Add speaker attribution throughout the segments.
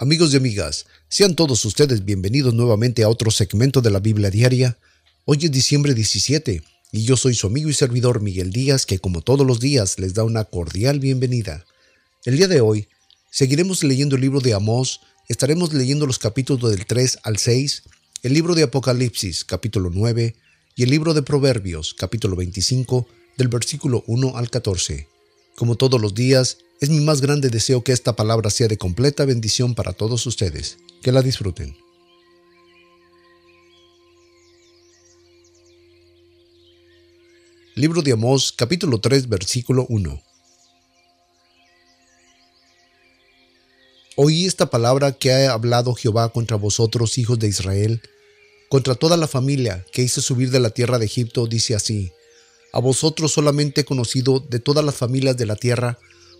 Speaker 1: Amigos y amigas, sean todos ustedes bienvenidos nuevamente a otro segmento de la Biblia Diaria. Hoy es diciembre 17 y yo soy su amigo y servidor Miguel Díaz que como todos los días les da una cordial bienvenida. El día de hoy seguiremos leyendo el libro de Amós, estaremos leyendo los capítulos del 3 al 6, el libro de Apocalipsis capítulo 9 y el libro de Proverbios capítulo 25 del versículo 1 al 14. Como todos los días, es mi más grande deseo que esta palabra sea de completa bendición para todos ustedes. Que la disfruten. Libro de Amós, capítulo 3, versículo 1. Oí esta palabra que ha hablado Jehová contra vosotros, hijos de Israel, contra toda la familia que hice subir de la tierra de Egipto, dice así, a vosotros solamente he conocido de todas las familias de la tierra,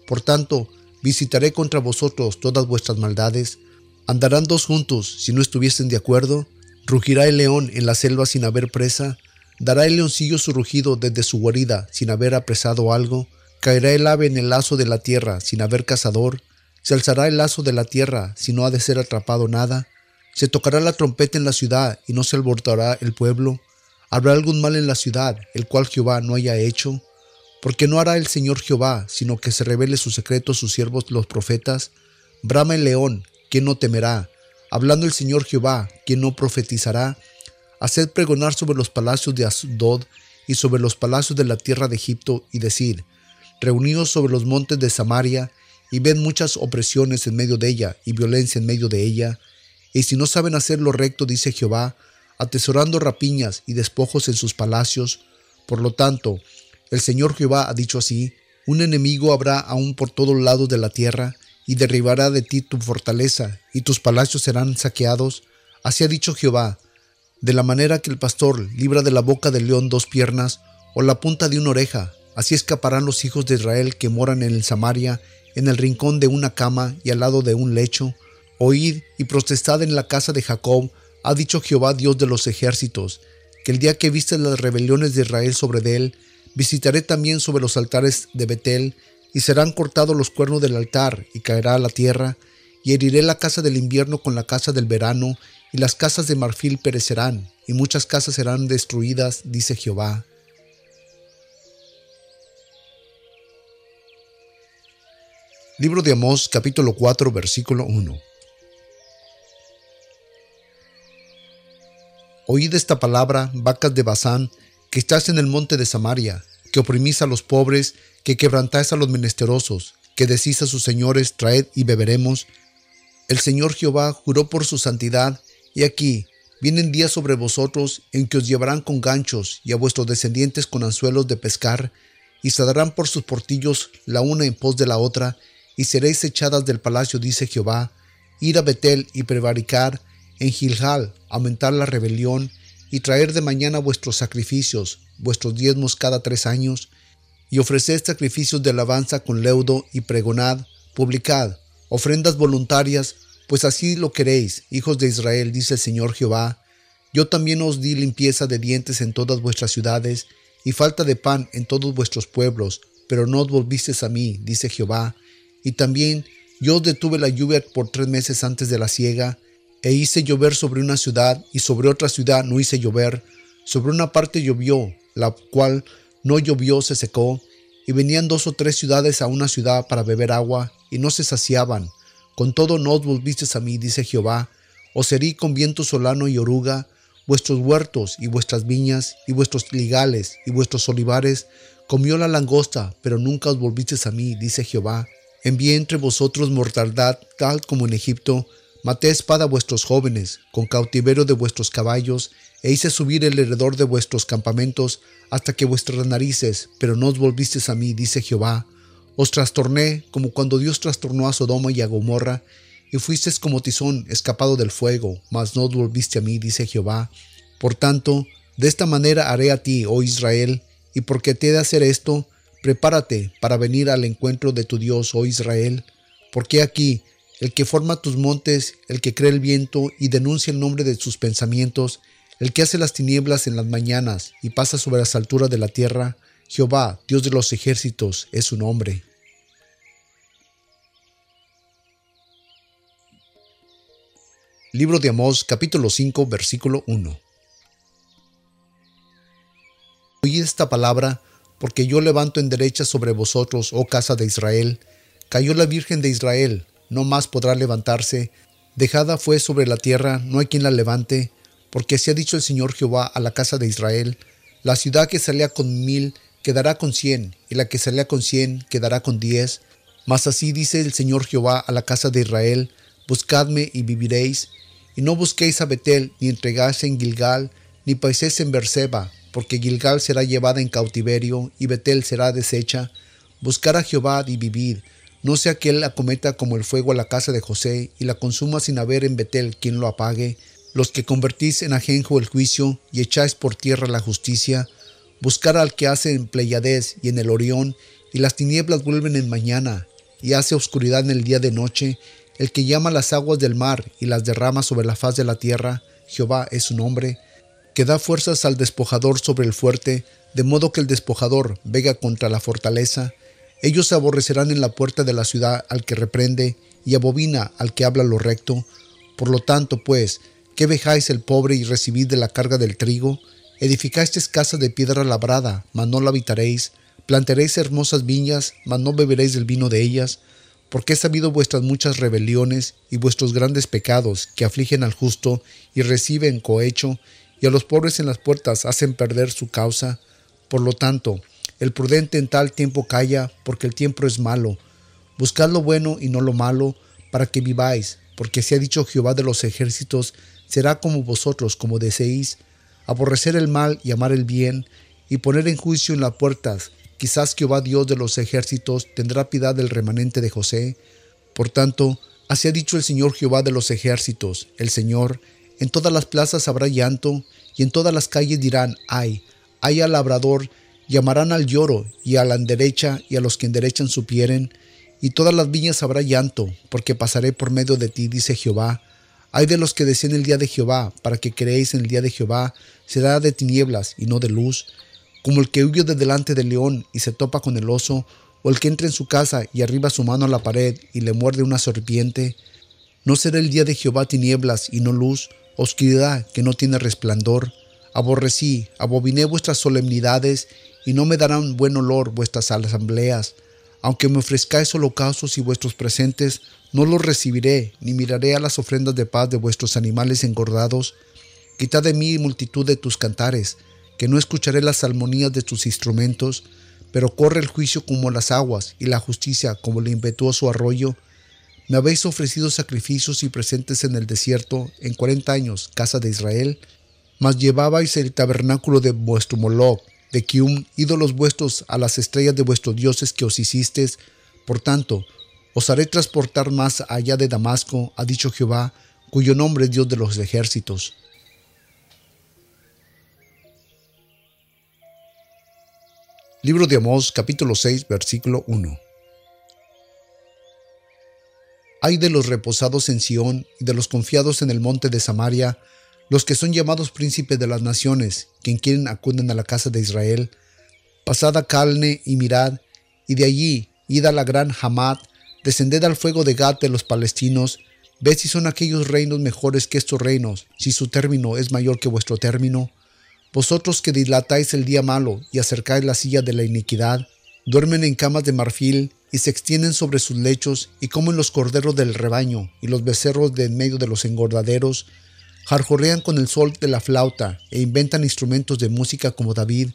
Speaker 1: por tanto, visitaré contra vosotros todas vuestras maldades. ¿Andarán dos juntos si no estuviesen de acuerdo? ¿Rugirá el león en la selva sin haber presa? ¿Dará el leoncillo su rugido desde su guarida sin haber apresado algo? ¿Caerá el ave en el lazo de la tierra sin haber cazador? ¿Se alzará el lazo de la tierra si no ha de ser atrapado nada? ¿Se tocará la trompeta en la ciudad y no se alborotará el pueblo? ¿Habrá algún mal en la ciudad, el cual Jehová no haya hecho? Porque no hará el Señor Jehová, sino que se revele su secreto sus siervos los profetas. Brama el león, ¿quién no temerá? Hablando el Señor Jehová, ¿quién no profetizará? Haced pregonar sobre los palacios de Asdod y sobre los palacios de la tierra de Egipto, y decir, Reuníos sobre los montes de Samaria, y ven muchas opresiones en medio de ella, y violencia en medio de ella. Y si no saben hacer lo recto, dice Jehová, atesorando rapiñas y despojos en sus palacios, por lo tanto, el Señor Jehová ha dicho así, un enemigo habrá aún por todos lados de la tierra, y derribará de ti tu fortaleza, y tus palacios serán saqueados. Así ha dicho Jehová, de la manera que el pastor libra de la boca del león dos piernas, o la punta de una oreja, así escaparán los hijos de Israel que moran en el Samaria, en el rincón de una cama y al lado de un lecho. Oíd y protestad en la casa de Jacob, ha dicho Jehová Dios de los ejércitos, que el día que viste las rebeliones de Israel sobre él, Visitaré también sobre los altares de Betel, y serán cortados los cuernos del altar, y caerá a la tierra, y heriré la casa del invierno con la casa del verano, y las casas de marfil perecerán, y muchas casas serán destruidas, dice Jehová. Libro de Amós capítulo 4 versículo 1 Oíd esta palabra, vacas de Bazán, que estás en el monte de Samaria, que oprimís a los pobres, que quebrantáis a los menesterosos, que decís a sus señores, traed y beberemos. El Señor Jehová juró por su santidad, y aquí vienen días sobre vosotros en que os llevarán con ganchos y a vuestros descendientes con anzuelos de pescar, y se darán por sus portillos la una en pos de la otra, y seréis echadas del palacio, dice Jehová, ir a Betel y prevaricar, en Gilgal aumentar la rebelión, y traer de mañana vuestros sacrificios, vuestros diezmos cada tres años, y ofreced sacrificios de alabanza con leudo y pregonad, publicad, ofrendas voluntarias, pues así lo queréis, hijos de Israel, dice el Señor Jehová. Yo también os di limpieza de dientes en todas vuestras ciudades, y falta de pan en todos vuestros pueblos, pero no os volvisteis a mí, dice Jehová. Y también yo os detuve la lluvia por tres meses antes de la siega, e hice llover sobre una ciudad y sobre otra ciudad no hice llover. Sobre una parte llovió, la cual no llovió se secó, y venían dos o tres ciudades a una ciudad para beber agua, y no se saciaban. Con todo no os volvisteis a mí, dice Jehová, os herí con viento solano y oruga, vuestros huertos y vuestras viñas, y vuestros ligales y vuestros olivares, comió la langosta, pero nunca os volvisteis a mí, dice Jehová. Envié entre vosotros mortandad tal como en Egipto, Maté espada a vuestros jóvenes, con cautiverio de vuestros caballos, e hice subir el heredor de vuestros campamentos hasta que vuestras narices, pero no os volvisteis a mí, dice Jehová. Os trastorné como cuando Dios trastornó a Sodoma y a Gomorra, y fuisteis como tizón escapado del fuego, mas no os volviste a mí, dice Jehová. Por tanto, de esta manera haré a ti, oh Israel, y porque te he de hacer esto, prepárate para venir al encuentro de tu Dios, oh Israel, porque aquí el que forma tus montes, el que crea el viento y denuncia el nombre de sus pensamientos, el que hace las tinieblas en las mañanas y pasa sobre las alturas de la tierra, Jehová, Dios de los ejércitos, es su nombre. Libro de Amós, capítulo 5, versículo 1. Oíd esta palabra, porque yo levanto en derecha sobre vosotros, oh casa de Israel. Cayó la Virgen de Israel, no más podrá levantarse. Dejada fue sobre la tierra, no hay quien la levante, porque así ha dicho el Señor Jehová a la casa de Israel. La ciudad que salía con mil quedará con cien, y la que salía con cien quedará con diez. Mas así dice el Señor Jehová a la casa de Israel, buscadme y viviréis, y no busquéis a Betel, ni entregáis en Gilgal, ni paiséis en Berseba, porque Gilgal será llevada en cautiverio, y Betel será deshecha. Buscar a Jehová y vivid, no sea que él acometa como el fuego a la casa de José, y la consuma sin haber en Betel quien lo apague. Los que convertís en ajenjo el juicio, y echáis por tierra la justicia, buscar al que hace en Pleiades y en el Orión, y las tinieblas vuelven en mañana, y hace oscuridad en el día de noche, el que llama las aguas del mar y las derrama sobre la faz de la tierra, Jehová es su nombre, que da fuerzas al despojador sobre el fuerte, de modo que el despojador vega contra la fortaleza. Ellos aborrecerán en la puerta de la ciudad al que reprende, y abobina al que habla lo recto. Por lo tanto, pues, ¿qué vejáis el pobre y recibid de la carga del trigo? Edificasteis casa de piedra labrada, mas no la habitaréis. Plantaréis hermosas viñas, mas no beberéis del vino de ellas porque he sabido vuestras muchas rebeliones y vuestros grandes pecados que afligen al justo y reciben cohecho, y a los pobres en las puertas hacen perder su causa. Por lo tanto, el prudente en tal tiempo calla, porque el tiempo es malo. Buscad lo bueno y no lo malo, para que viváis, porque si ha dicho Jehová de los ejércitos, será como vosotros, como deseéis, aborrecer el mal y amar el bien, y poner en juicio en las puertas, Quizás Jehová Dios de los ejércitos tendrá piedad del remanente de José. Por tanto, así ha dicho el Señor Jehová de los ejércitos, el Señor, en todas las plazas habrá llanto, y en todas las calles dirán, ay, ay al labrador, llamarán al lloro, y a la derecha, y a los que enderechan supieren, y todas las viñas habrá llanto, porque pasaré por medio de ti, dice Jehová. Ay de los que deseen el día de Jehová, para que creéis en el día de Jehová, será de tinieblas y no de luz, como el que huye de delante del león y se topa con el oso, o el que entra en su casa y arriba su mano a la pared y le muerde una serpiente. ¿No será el día de Jehová tinieblas y no luz, oscuridad que no tiene resplandor? Aborrecí, abominé vuestras solemnidades, y no me darán buen olor vuestras asambleas. Aunque me ofrezcáis holocaustos y vuestros presentes, no los recibiré, ni miraré a las ofrendas de paz de vuestros animales engordados. Quitad de mí multitud de tus cantares, que no escucharé las salmonías de tus instrumentos, pero corre el juicio como las aguas y la justicia como el impetuoso arroyo. Me habéis ofrecido sacrificios y presentes en el desierto en cuarenta años, casa de Israel, mas llevabais el tabernáculo de vuestro Moloch, de Kium, ídolos vuestros a las estrellas de vuestros dioses que os hicisteis. Por tanto, os haré transportar más allá de Damasco, ha dicho Jehová, cuyo nombre es Dios de los ejércitos. Libro de Amós capítulo 6 versículo 1. Hay de los reposados en Sión y de los confiados en el monte de Samaria, los que son llamados príncipes de las naciones, quien quieren acuden a la casa de Israel. Pasad a Calne y mirad, y de allí id a la gran Hamad, descended al fuego de Gat de los palestinos, ved si son aquellos reinos mejores que estos reinos, si su término es mayor que vuestro término. Vosotros que dilatáis el día malo y acercáis la silla de la iniquidad, duermen en camas de marfil y se extienden sobre sus lechos y comen los corderos del rebaño y los becerros de en medio de los engordaderos, jarjorean con el sol de la flauta e inventan instrumentos de música como David,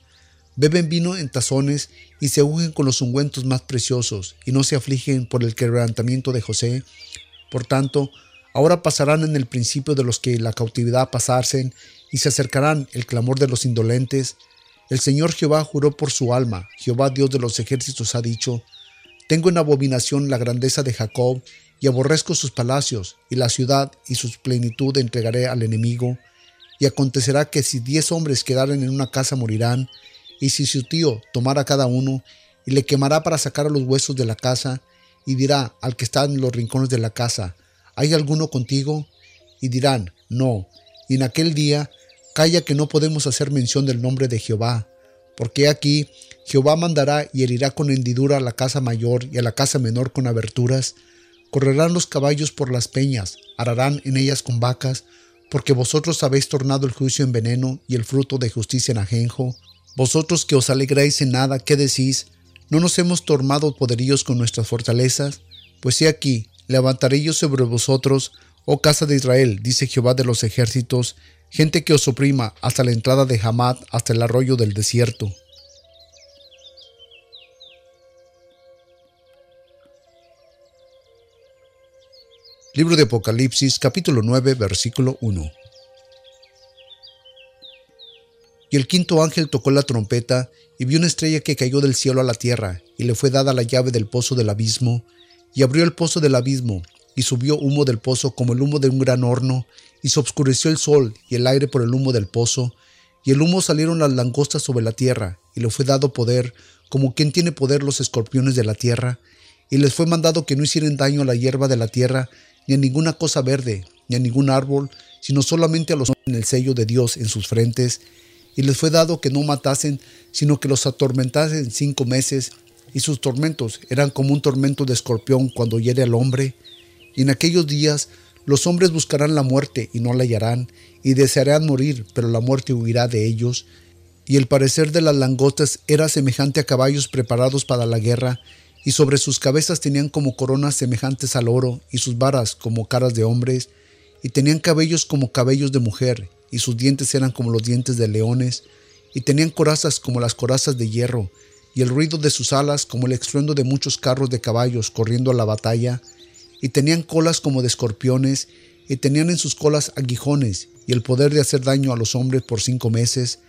Speaker 1: beben vino en tazones y se ungen con los ungüentos más preciosos y no se afligen por el quebrantamiento de José. Por tanto, ahora pasarán en el principio de los que la cautividad pasasen y se acercarán el clamor de los indolentes. El Señor Jehová juró por su alma, Jehová Dios de los ejércitos ha dicho, Tengo en abominación la grandeza de Jacob, y aborrezco sus palacios, y la ciudad y su plenitud entregaré al enemigo. Y acontecerá que si diez hombres quedaren en una casa morirán, y si su tío tomara cada uno, y le quemará para sacar a los huesos de la casa, y dirá al que está en los rincones de la casa, ¿hay alguno contigo? Y dirán, no. Y en aquel día Calla que no podemos hacer mención del nombre de Jehová, porque aquí Jehová mandará y herirá con hendidura a la casa mayor y a la casa menor con aberturas. Correrán los caballos por las peñas, ararán en ellas con vacas, porque vosotros habéis tornado el juicio en veneno y el fruto de justicia en ajenjo. Vosotros que os alegráis en nada, ¿qué decís? ¿No nos hemos tornado poderíos con nuestras fortalezas? Pues he aquí, levantaré yo sobre vosotros, oh casa de Israel, dice Jehová de los ejércitos, gente que os oprima hasta la entrada de Hamad, hasta el arroyo del desierto. Libro de Apocalipsis capítulo 9 versículo 1 Y el quinto ángel tocó la trompeta y vio una estrella que cayó del cielo a la tierra, y le fue dada la llave del pozo del abismo, y abrió el pozo del abismo, y subió humo del pozo como el humo de un gran horno, y se obscureció el sol y el aire por el humo del pozo, y el humo salieron las langostas sobre la tierra, y le fue dado poder, como quien tiene poder los escorpiones de la tierra, y les fue mandado que no hicieran daño a la hierba de la tierra, ni a ninguna cosa verde, ni a ningún árbol, sino solamente a los en el sello de Dios en sus frentes, y les fue dado que no matasen, sino que los atormentasen cinco meses, y sus tormentos eran como un tormento de escorpión cuando hiere al hombre. Y en aquellos días los hombres buscarán la muerte y no la hallarán, y desearán morir, pero la muerte huirá de ellos. Y el parecer de las langostas era semejante a caballos preparados para la guerra, y sobre sus cabezas tenían como coronas semejantes al oro, y sus varas como caras de hombres, y tenían cabellos como cabellos de mujer, y sus dientes eran como los dientes de leones, y tenían corazas como las corazas de hierro, y el ruido de sus alas como el estruendo de muchos carros de caballos corriendo a la batalla, y tenían colas como de escorpiones, y tenían en sus colas aguijones, y el poder de hacer daño a los hombres por cinco meses,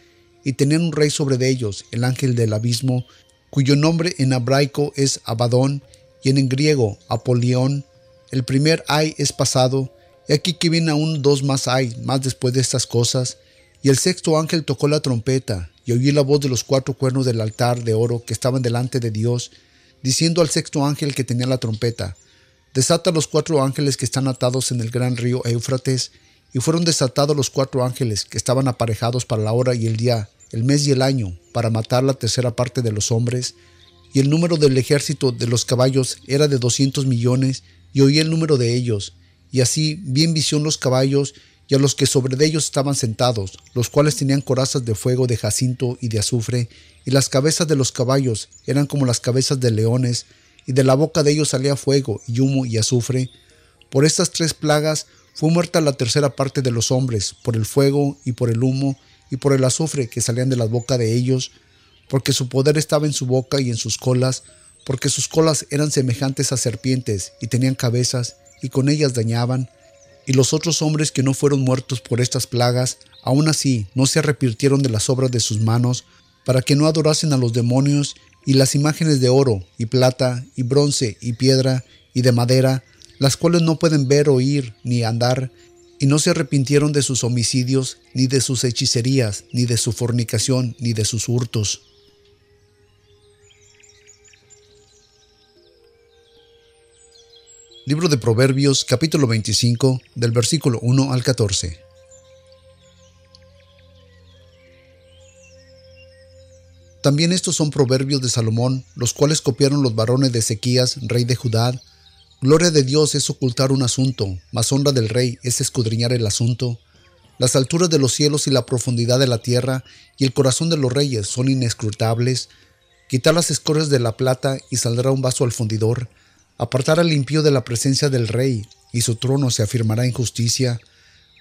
Speaker 1: y tenían un rey sobre ellos, el ángel del abismo, cuyo nombre en hebraico es Abadón y en griego Apolión. El primer ay es pasado, y aquí que viene aún dos más ay, más después de estas cosas. Y el sexto ángel tocó la trompeta, y oí la voz de los cuatro cuernos del altar de oro que estaban delante de Dios, diciendo al sexto ángel que tenía la trompeta, Desata los cuatro ángeles que están atados en el gran río Éufrates, y fueron desatados los cuatro ángeles que estaban aparejados para la hora y el día, el mes y el año, para matar la tercera parte de los hombres, y el número del ejército de los caballos era de doscientos millones, y oí el número de ellos, y así vi en visión los caballos y a los que sobre ellos estaban sentados, los cuales tenían corazas de fuego de jacinto y de azufre, y las cabezas de los caballos eran como las cabezas de leones, y de la boca de ellos salía fuego y humo y azufre. Por estas tres plagas fue muerta la tercera parte de los hombres, por el fuego y por el humo, y por el azufre que salían de la boca de ellos, porque su poder estaba en su boca y en sus colas, porque sus colas eran semejantes a serpientes y tenían cabezas, y con ellas dañaban. Y los otros hombres que no fueron muertos por estas plagas, aún así no se arrepintieron de las obras de sus manos, para que no adorasen a los demonios y las imágenes de oro y plata y bronce y piedra y de madera, las cuales no pueden ver, oír ni andar, y no se arrepintieron de sus homicidios, ni de sus hechicerías, ni de su fornicación, ni de sus hurtos. Libro de Proverbios capítulo 25 del versículo 1 al 14. También estos son proverbios de Salomón, los cuales copiaron los varones de Ezequías, rey de Judá, Gloria de Dios es ocultar un asunto, mas honra del rey es escudriñar el asunto. Las alturas de los cielos y la profundidad de la tierra y el corazón de los reyes son inescrutables. Quitar las escorias de la plata y saldrá un vaso al fundidor. Apartar al impío de la presencia del rey y su trono se afirmará en justicia.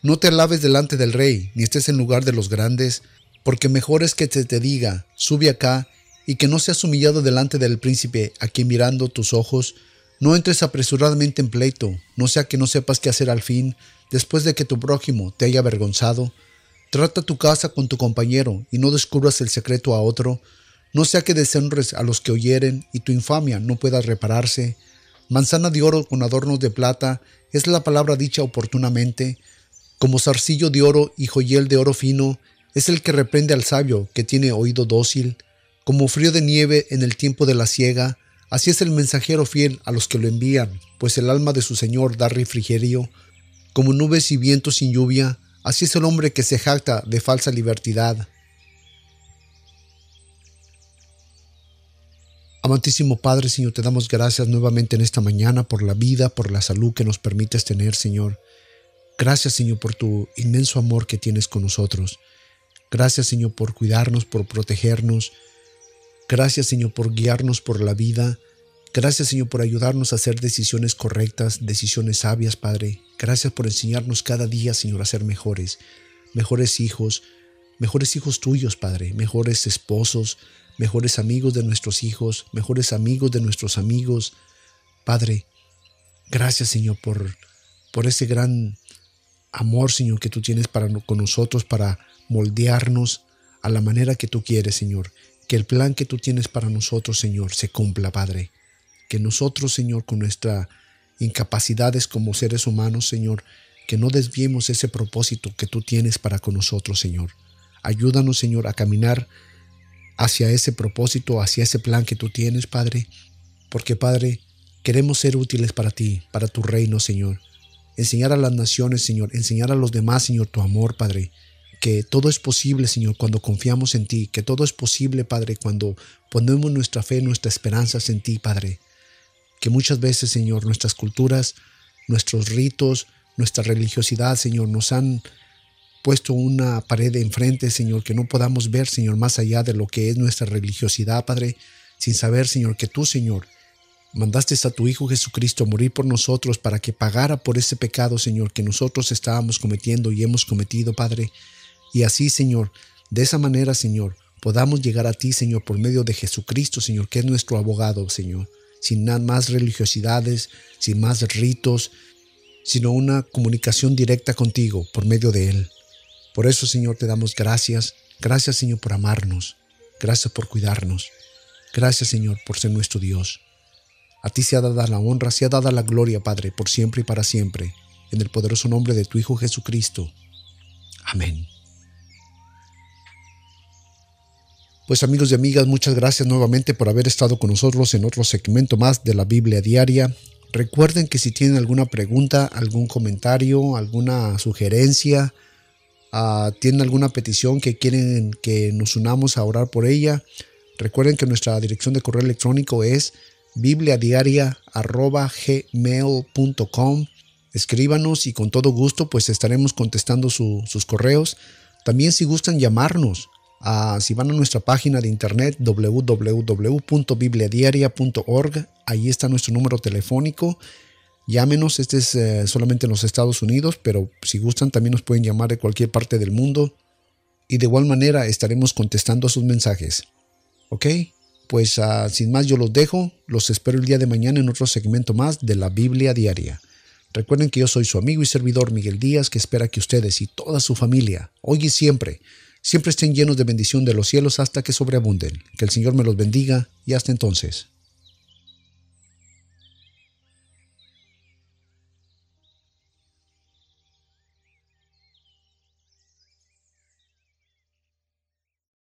Speaker 1: No te alabes delante del rey, ni estés en lugar de los grandes, porque mejor es que te, te diga, sube acá, y que no seas humillado delante del príncipe a quien mirando tus ojos no entres apresuradamente en pleito, no sea que no sepas qué hacer al fin, después de que tu prójimo te haya avergonzado. Trata tu casa con tu compañero y no descubras el secreto a otro, no sea que deshonres a los que oyeren y tu infamia no pueda repararse. Manzana de oro con adornos de plata es la palabra dicha oportunamente, como zarcillo de oro y joyel de oro fino es el que reprende al sabio que tiene oído dócil, como frío de nieve en el tiempo de la siega, Así es el mensajero fiel a los que lo envían, pues el alma de su Señor da refrigerio. Como nubes y vientos sin lluvia, así es el hombre que se jacta de falsa libertad. Amantísimo Padre, Señor, te damos gracias nuevamente en esta mañana por la vida, por la salud que nos permites tener, Señor. Gracias, Señor, por tu inmenso amor que tienes con nosotros. Gracias, Señor, por cuidarnos, por protegernos. Gracias, Señor, por guiarnos por la vida. Gracias, Señor, por ayudarnos a hacer decisiones correctas, decisiones sabias, Padre. Gracias por enseñarnos cada día, Señor, a ser mejores, mejores hijos, mejores hijos tuyos, Padre, mejores esposos, mejores amigos de nuestros hijos, mejores amigos de nuestros amigos. Padre, gracias Señor por, por ese gran amor, Señor, que tú tienes para, con nosotros, para moldearnos a la manera que tú quieres, Señor. Que el plan que tú tienes para nosotros, Señor, se cumpla, Padre. Que nosotros, Señor, con nuestras incapacidades como seres humanos, Señor, que no desviemos ese propósito que tú tienes para con nosotros, Señor. Ayúdanos, Señor, a caminar hacia ese propósito, hacia ese plan que tú tienes, Padre. Porque, Padre, queremos ser útiles para ti, para tu reino, Señor. Enseñar a las naciones, Señor. Enseñar a los demás, Señor, tu amor, Padre. Que todo es posible, Señor, cuando confiamos en ti. Que todo es posible, Padre, cuando ponemos nuestra fe, nuestras esperanzas en ti, Padre. Que muchas veces, Señor, nuestras culturas, nuestros ritos, nuestra religiosidad, Señor, nos han puesto una pared enfrente, Señor, que no podamos ver, Señor, más allá de lo que es nuestra religiosidad, Padre, sin saber, Señor, que tú, Señor, mandaste a tu Hijo Jesucristo a morir por nosotros para que pagara por ese pecado, Señor, que nosotros estábamos cometiendo y hemos cometido, Padre. Y así, Señor, de esa manera, Señor, podamos llegar a ti, Señor, por medio de Jesucristo, Señor, que es nuestro abogado, Señor, sin nada más religiosidades, sin más ritos, sino una comunicación directa contigo por medio de Él. Por eso, Señor, te damos gracias. Gracias, Señor, por amarnos. Gracias por cuidarnos. Gracias, Señor, por ser nuestro Dios. A ti se ha dada la honra, se ha dada la gloria, Padre, por siempre y para siempre, en el poderoso nombre de tu Hijo Jesucristo. Amén. Pues amigos y amigas, muchas gracias nuevamente por haber estado con nosotros en otro segmento más de la Biblia Diaria. Recuerden que si tienen alguna pregunta, algún comentario, alguna sugerencia, Ah, tienen alguna petición que quieren que nos unamos a orar por ella, recuerden que nuestra dirección de correo electrónico es bibliadiaria.gmail.com. Escríbanos y con todo gusto pues estaremos contestando sus correos. También si gustan llamarnos, ah, si van a nuestra página de internet www.bibliadiaria.org, ahí está nuestro número telefónico Llámenos, este es eh, solamente en los Estados Unidos, pero si gustan también nos pueden llamar de cualquier parte del mundo y de igual manera estaremos contestando sus mensajes. ¿Ok? Pues ah, sin más yo los dejo, los espero el día de mañana en otro segmento más de la Biblia Diaria. Recuerden que yo soy su amigo y servidor Miguel Díaz, que espera que ustedes y toda su familia, hoy y siempre, siempre estén llenos de bendición de los cielos hasta que sobreabunden. Que el Señor me los bendiga y hasta entonces.